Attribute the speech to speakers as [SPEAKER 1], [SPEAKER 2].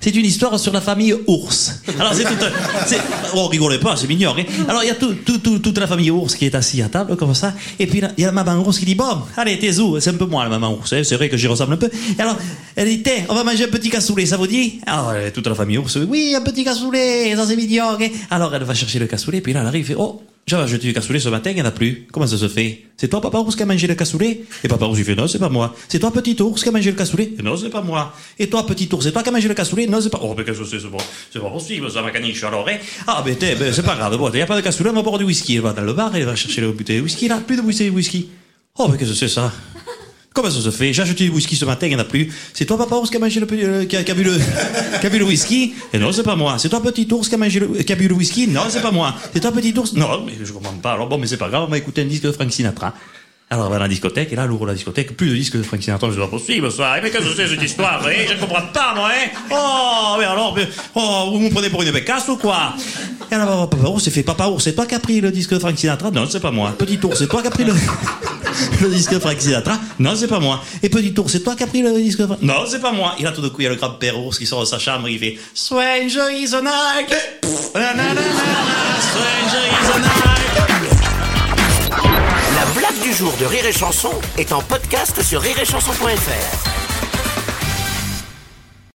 [SPEAKER 1] C'est une histoire sur la famille ours. Alors c'est tout. c'est- Oh, rigolez pas, c'est mignon. hein. Alors il y a tout, tout- tout- toute la famille ours qui est assise à table comme ça. Et puis il y a la maman ours qui dit bon, allez t'es où? C'est un peu moi la maman ours. hein, C'est vrai que j'y ressemble un peu. Et alors elle dit on va manger un petit cassoulet, ça vous dit? Alors euh, toute la famille ours, oui un petit cassoulet, ça c'est mignon. hein. Alors elle va chercher le cassoulet, puis là elle arrive, et oh. J'avais acheté du cassoulet ce matin, il n'y en a plus. Comment ça se fait? C'est toi, papa ours, qui a mangé le cassoulet? Et papa ours, il fait non, c'est pas moi. C'est toi, petit ours, qui a mangé le cassoulet? Non, c'est pas moi. Et toi, petit ours, c'est toi qui a mangé le cassoulet? Non, c'est pas. Oh, mais qu'est-ce que c'est C'est pas, c'est pas possible, ça, ma caniche, alors, hein Ah, ben, t'es- ben, c'est pas grave. Bon, il n'y a pas de cassoulet, on va boire du whisky. Elle va dans le bar, elle va chercher le bouteille de whisky, là, plus de bouteille de whisky. Oh, mais qu'est-ce que c'est ça? Comment ça se fait? J'ai acheté du whisky ce matin, il n'y en a plus. C'est toi, papa ours, qui a mangé le, euh, bu le, qui a bu le whisky? Et non, c'est pas moi. C'est toi, petit ours, qui a mangé le, qui bu le whisky? Non, c'est pas moi. C'est toi, petit ours? Non, mais je comprends pas. Alors bon, mais c'est pas grave, on va écouter un disque de Frank Sinatra. Alors on va dans la discothèque, et là, elle ouvre la discothèque, plus de disques de Frank Sinatra, c'est pas possible ça. Mais qu'est-ce que c'est cette histoire hein? Je ne comprends pas, moi, hein? Oh, mais alors, mais, oh, vous me prenez pour une bécasse ou quoi? Et alors, papa ours, c'est fait, papa ours, c'est toi qui as pris le disque de Frank Sinatra? Non, c'est pas moi. Petit ours, c'est toi qui as pris le... le disque de Frank Sinatra Non, c'est pas moi. Et petit ours, c'est toi qui as pris le disque de Frank Non, c'est pas moi. Et là, tout d'un coup, il y a le grand-père ours qui sort de sa chambre, il fait is a night.
[SPEAKER 2] La blague du jour de Rire et Chanson est en podcast sur rireetchanson.fr.